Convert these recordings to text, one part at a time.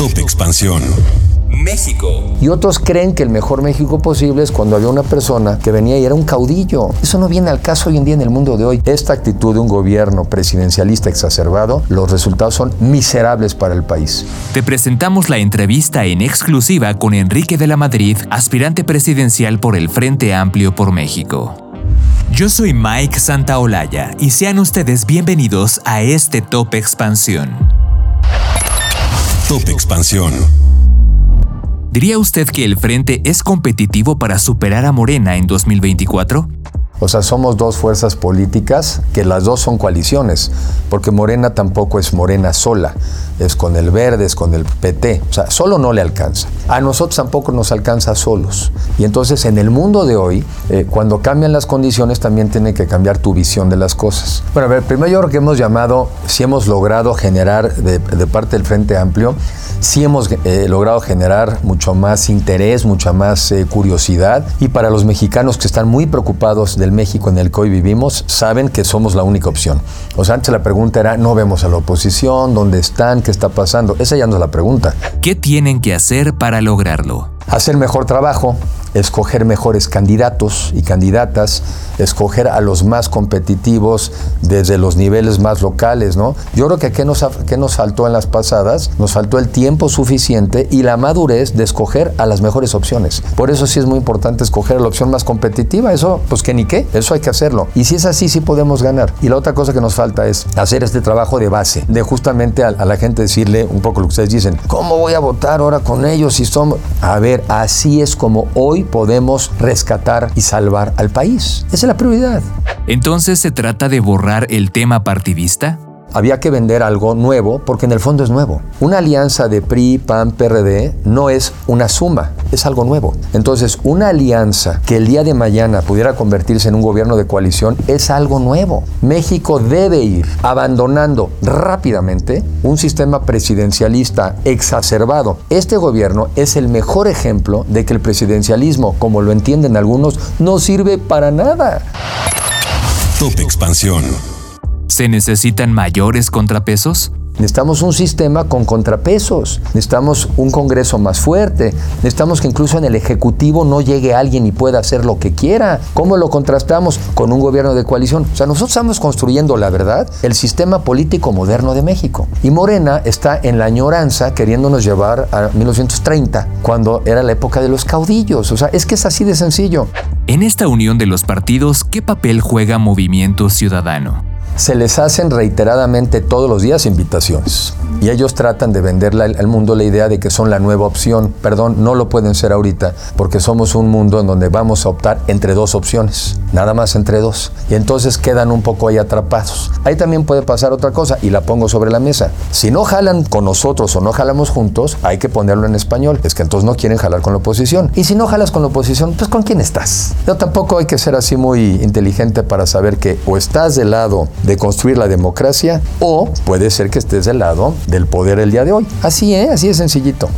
Top Expansión. México. Y otros creen que el mejor México posible es cuando había una persona que venía y era un caudillo. Eso no viene al caso hoy en día en el mundo de hoy. Esta actitud de un gobierno presidencialista exacerbado, los resultados son miserables para el país. Te presentamos la entrevista en exclusiva con Enrique de la Madrid, aspirante presidencial por el Frente Amplio por México. Yo soy Mike Santaolalla y sean ustedes bienvenidos a este Top Expansión. Top Expansión. ¿Diría usted que el Frente es competitivo para superar a Morena en 2024? O sea, somos dos fuerzas políticas que las dos son coaliciones, porque Morena tampoco es Morena sola, es con el Verde, es con el PT, o sea, solo no le alcanza. A nosotros tampoco nos alcanza solos. Y entonces en el mundo de hoy, eh, cuando cambian las condiciones, también tiene que cambiar tu visión de las cosas. Bueno, a ver, primero yo creo que hemos llamado, si hemos logrado generar de, parte del Frente Amplio, si hemos eh, logrado generar mucho más interés, mucha más eh, curiosidad, y para los mexicanos que están muy preocupados del México en el que hoy vivimos saben que somos la única opción. O sea, antes la pregunta era, no vemos a la oposición, ¿dónde están? ¿Qué está pasando? Esa ya no es la pregunta. ¿Qué tienen que hacer para lograrlo? Hacer mejor trabajo, escoger mejores candidatos y candidatas, escoger a los más competitivos desde los niveles más locales, ¿no? Yo creo que ¿qué nos, qué nos faltó en las pasadas? Nos faltó el tiempo suficiente y la madurez de escoger a las mejores opciones. Por eso sí es muy importante escoger la opción más competitiva, eso pues que ni qué, eso hay que hacerlo. Y si es así, sí podemos ganar. Y la otra cosa que nos falta es hacer este trabajo de base, de justamente a, a la gente decirle un poco lo que ustedes dicen, ¿cómo voy a votar ahora con ellos si somos... A ver, así es como hoy podemos rescatar y salvar al país. Esa es la prioridad. Entonces se trata de borrar el tema partidista había que vender algo nuevo porque en el fondo es nuevo. Una alianza de PRI, PAN, PRD no es una suma, es algo nuevo. Entonces, una alianza que el día de mañana pudiera convertirse en un gobierno de coalición es algo nuevo. México debe ir abandonando rápidamente un sistema presidencialista exacerbado. Este gobierno es el mejor ejemplo de que el presidencialismo, como lo entienden algunos, no sirve para nada. Top Expansión. ¿Se necesitan mayores contrapesos? Necesitamos un sistema con contrapesos, necesitamos un Congreso más fuerte, necesitamos que incluso en el Ejecutivo no llegue alguien y pueda hacer lo que quiera. ¿Cómo lo contrastamos con un gobierno de coalición? O sea, nosotros estamos construyendo, la verdad, el sistema político moderno de México. Y Morena está en la añoranza queriéndonos llevar a 1930, cuando era la época de los caudillos. O sea, es que es así de sencillo. En esta unión de los partidos, ¿qué papel juega Movimiento Ciudadano? Se les hacen reiteradamente todos los días invitaciones. Y ellos tratan de venderle al mundo la idea de que son la nueva opción. Perdón, no lo pueden ser ahorita, porque somos un mundo en donde vamos a optar entre dos opciones, nada más entre dos. Y entonces quedan un poco ahí atrapados. Ahí también puede pasar otra cosa, y la pongo sobre la mesa. Si no jalan con nosotros o no jalamos juntos, hay que ponerlo en español. Es que entonces no quieren jalar con la oposición. Y si no jalas con la oposición, pues ¿con quién estás? Yo tampoco hay que ser así muy inteligente para saber que o estás del lado de construir la democracia o puede ser que estés del lado del poder el día de hoy. Así, ¿eh? Así es sencillito.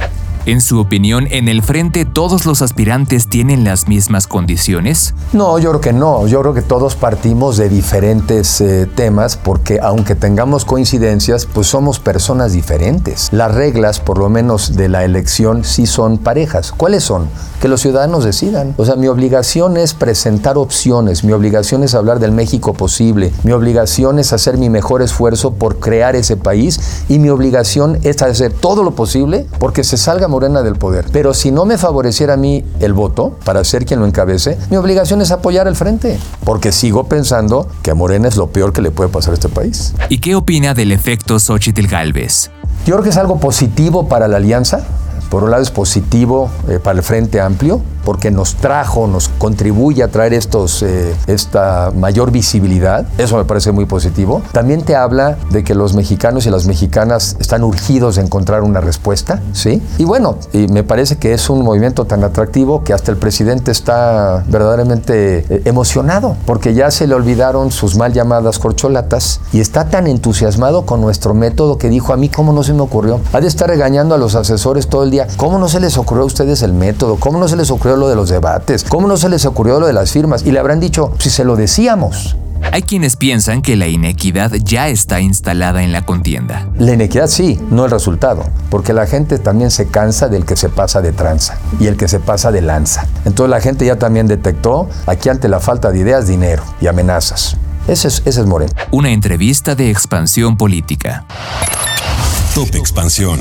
En su opinión, ¿en el frente todos los aspirantes tienen las mismas condiciones? No, yo creo que no. Yo creo que todos partimos de diferentes eh, temas porque aunque tengamos coincidencias, pues somos personas diferentes. Las reglas, por lo menos de la elección, sí son parejas. ¿Cuáles son? Que los ciudadanos decidan. O sea, mi obligación es presentar opciones, mi obligación es hablar del México posible, mi obligación es hacer mi mejor esfuerzo por crear ese país y mi obligación es hacer todo lo posible porque se salga Morena del poder. Pero si no me favoreciera a mí el voto para ser quien lo encabece, mi obligación es apoyar al frente, porque sigo pensando que a Morena es lo peor que le puede pasar a este país. ¿Y qué opina del efecto Xochitl Galvez? Yo creo que es algo positivo para la alianza. Por un lado es positivo eh, para el Frente Amplio, porque nos trajo, nos contribuye a traer estos, eh, esta mayor visibilidad. Eso me parece muy positivo. También te habla de que los mexicanos y las mexicanas están urgidos de encontrar una respuesta, ¿sí? Y bueno, y me parece que es un movimiento tan atractivo que hasta el presidente está verdaderamente eh, emocionado, porque ya se le olvidaron sus mal llamadas corcholatas y está tan entusiasmado con nuestro método que dijo a mí, ¿cómo no se me ocurrió? Ha de estar regañando a los asesores todo el día, ¿cómo no se les ocurrió a ustedes el método? ¿Cómo no se les ocurrió lo de los debates? ¿Cómo no se les ocurrió lo de las firmas? Y le habrán dicho, si se lo decíamos. Hay quienes piensan que la inequidad ya está instalada en la contienda. La inequidad sí, no el resultado, porque la gente también se cansa del que se pasa de tranza y el que se pasa de lanza. Entonces la gente ya también detectó aquí ante la falta de ideas dinero y amenazas. Ese es, ese es Moreno. Una entrevista de expansión política. Top Expansión.